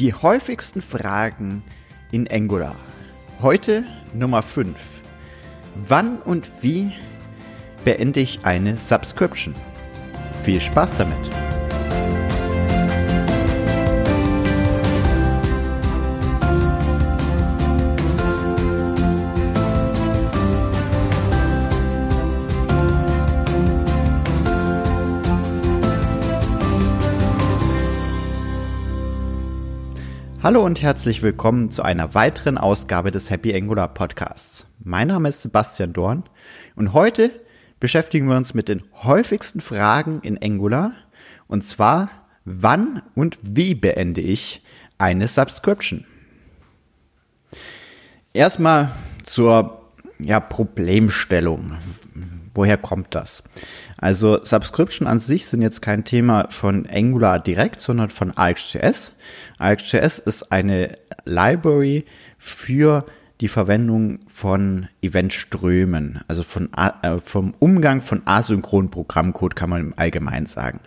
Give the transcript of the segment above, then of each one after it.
Die häufigsten Fragen in Angular. Heute Nummer 5. Wann und wie beende ich eine Subscription? Viel Spaß damit! Hallo und herzlich willkommen zu einer weiteren Ausgabe des Happy Angular Podcasts. Mein Name ist Sebastian Dorn und heute beschäftigen wir uns mit den häufigsten Fragen in Angular und zwar wann und wie beende ich eine Subscription? Erstmal zur ja, Problemstellung. Woher kommt das? Also Subscription an sich sind jetzt kein Thema von Angular direkt, sondern von AXJS. AXJS ist eine Library für die Verwendung von Eventströmen, also von, äh, vom Umgang von asynchronen Programmcode kann man im Allgemeinen sagen.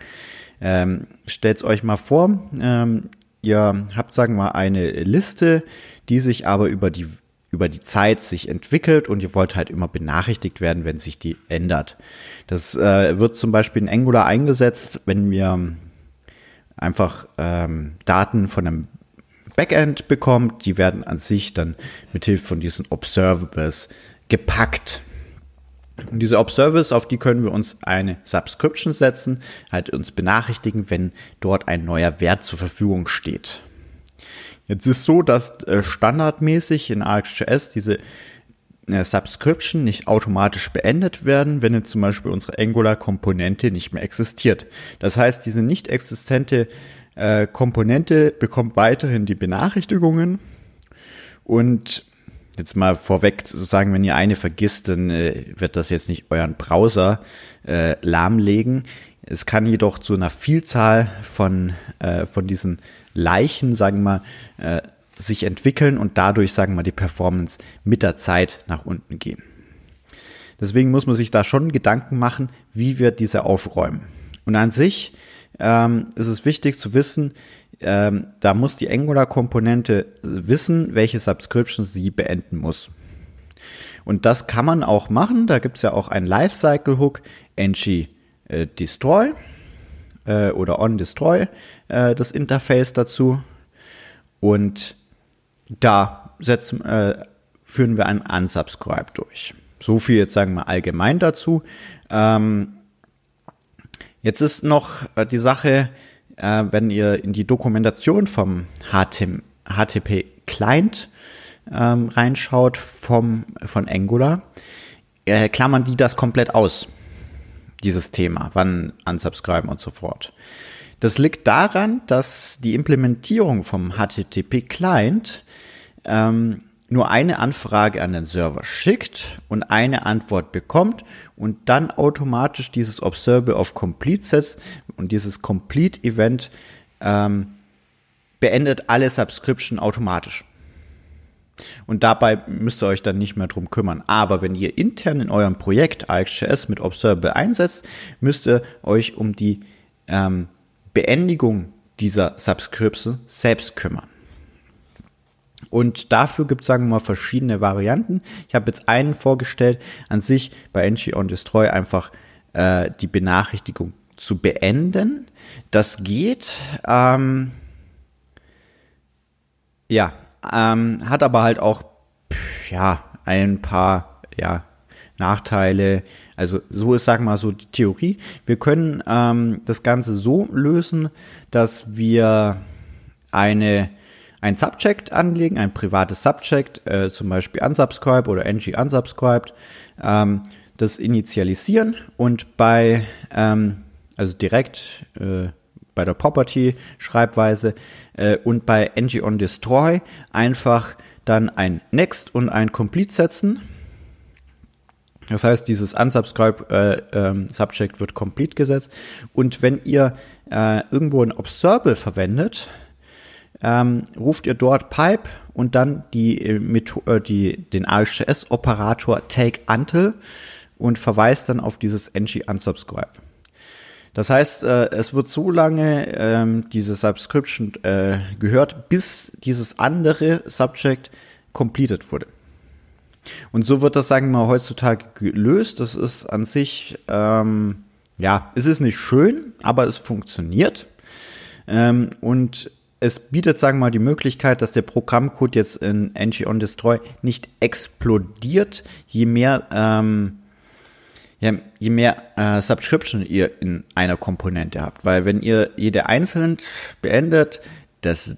Ähm, Stellt euch mal vor, ähm, ihr habt, sagen wir mal, eine Liste, die sich aber über die über die Zeit sich entwickelt und ihr wollt halt immer benachrichtigt werden, wenn sich die ändert. Das äh, wird zum Beispiel in Angular eingesetzt, wenn wir einfach ähm, Daten von einem Backend bekommt, die werden an sich dann mit Hilfe von diesen Observables gepackt. Und diese Observables, auf die können wir uns eine Subscription setzen, halt uns benachrichtigen, wenn dort ein neuer Wert zur Verfügung steht. Jetzt ist so, dass äh, standardmäßig in AXJS diese äh, Subscription nicht automatisch beendet werden, wenn jetzt zum Beispiel unsere Angular-Komponente nicht mehr existiert. Das heißt, diese nicht existente äh, Komponente bekommt weiterhin die Benachrichtigungen und jetzt mal vorweg sozusagen, wenn ihr eine vergisst, dann äh, wird das jetzt nicht euren Browser äh, lahmlegen. Es kann jedoch zu einer Vielzahl von, äh, von diesen Leichen, sagen wir mal, äh, sich entwickeln und dadurch, sagen wir mal, die Performance mit der Zeit nach unten gehen. Deswegen muss man sich da schon Gedanken machen, wie wir diese aufräumen. Und an sich ähm, ist es wichtig zu wissen, ähm, da muss die Angular-Komponente wissen, welche Subscription sie beenden muss. Und das kann man auch machen. Da gibt es ja auch einen Lifecycle-Hook, ng äh, destroy äh, oder on destroy, äh, das Interface dazu. Und da setzen, äh, führen wir ein Unsubscribe durch. So viel jetzt sagen wir allgemein dazu. Ähm, jetzt ist noch äh, die Sache, äh, wenn ihr in die Dokumentation vom HTML, HTTP Client ähm, reinschaut vom, von Angular, äh, klammern die das komplett aus dieses Thema, wann unsubscriben und so fort. Das liegt daran, dass die Implementierung vom HTTP-Client ähm, nur eine Anfrage an den Server schickt und eine Antwort bekommt und dann automatisch dieses Observe of Complete setzt und dieses Complete Event ähm, beendet alle Subscription automatisch. Und dabei müsst ihr euch dann nicht mehr drum kümmern. Aber wenn ihr intern in eurem Projekt AXJS mit Observable einsetzt, müsst ihr euch um die ähm, Beendigung dieser Subscription selbst kümmern. Und dafür gibt es, sagen wir mal, verschiedene Varianten. Ich habe jetzt einen vorgestellt, an sich bei ng on destroy einfach äh, die Benachrichtigung zu beenden. Das geht. Ähm, ja, ähm, hat aber halt auch, pff, ja, ein paar, ja, Nachteile. Also so ist, sag mal, so die Theorie. Wir können ähm, das Ganze so lösen, dass wir eine ein Subject anlegen, ein privates Subject, äh, zum Beispiel unsubscribe oder ng unsubscribed, ähm, das initialisieren und bei, ähm, also direkt äh, bei der Property-Schreibweise äh, und bei ng on destroy einfach dann ein next und ein complete setzen. Das heißt, dieses unsubscribe äh, ähm, Subject wird complete gesetzt. Und wenn ihr äh, irgendwo ein Observable verwendet, ähm, ruft ihr dort Pipe und dann die, äh, äh die, den AHS-Operator take until und verweist dann auf dieses ng unsubscribe. Das heißt, äh, es wird so lange ähm, diese Subscription äh, gehört, bis dieses andere Subject completed wurde. Und so wird das, sagen wir mal, heutzutage gelöst. Das ist an sich, ähm, ja, es ist nicht schön, aber es funktioniert. Ähm, und es bietet, sagen wir mal, die Möglichkeit, dass der Programmcode jetzt in ng on destroy nicht explodiert, je mehr, ähm, je mehr äh, Subscription ihr in einer Komponente habt. Weil wenn ihr jede einzeln beendet, das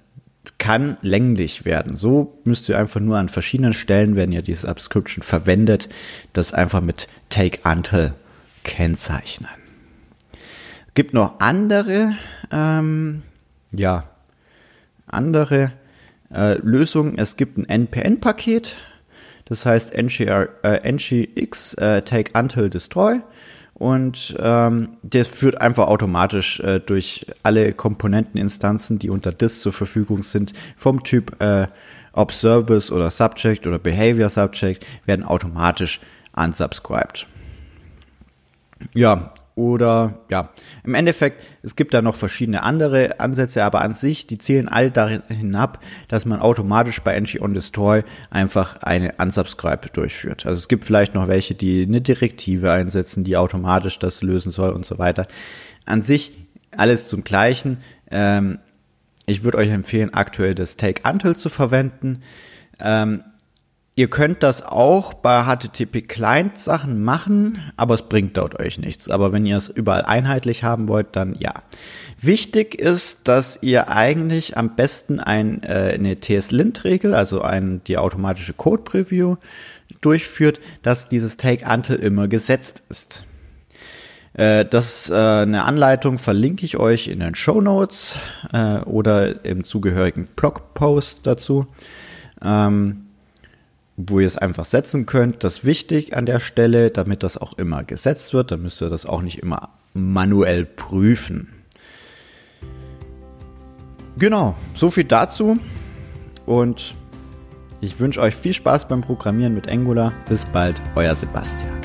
kann länglich werden. So müsst ihr einfach nur an verschiedenen Stellen, wenn ihr diese Subscription verwendet, das einfach mit Take Until kennzeichnen. Gibt noch andere, ähm, ja, andere äh, Lösungen. Es gibt ein NPN-Paket, das heißt NGR, äh, NGX äh, Take Until Destroy. Und ähm, das führt einfach automatisch äh, durch alle Komponenteninstanzen, die unter DIS zur Verfügung sind, vom Typ äh, Observers oder Subject oder Behavior Subject, werden automatisch unsubscribed. Ja, oder ja, im Endeffekt, es gibt da noch verschiedene andere Ansätze, aber an sich, die zielen all dahin hinab, dass man automatisch bei NG on Destroy einfach eine Unsubscribe durchführt. Also es gibt vielleicht noch welche, die eine Direktive einsetzen, die automatisch das lösen soll und so weiter. An sich alles zum Gleichen. Ähm, ich würde euch empfehlen, aktuell das Take Until zu verwenden. Ähm, Ihr könnt das auch bei HTTP Client Sachen machen, aber es bringt dort euch nichts. Aber wenn ihr es überall einheitlich haben wollt, dann ja. Wichtig ist, dass ihr eigentlich am besten ein, äh, eine TS-Lint-Regel, also ein, die automatische Code-Preview durchführt, dass dieses Take Until immer gesetzt ist. Äh, das äh, eine Anleitung verlinke ich euch in den Show Notes äh, oder im zugehörigen Blogpost dazu. Ähm, wo ihr es einfach setzen könnt. Das ist wichtig an der Stelle, damit das auch immer gesetzt wird. Dann müsst ihr das auch nicht immer manuell prüfen. Genau, so viel dazu. Und ich wünsche euch viel Spaß beim Programmieren mit Angular. Bis bald, euer Sebastian.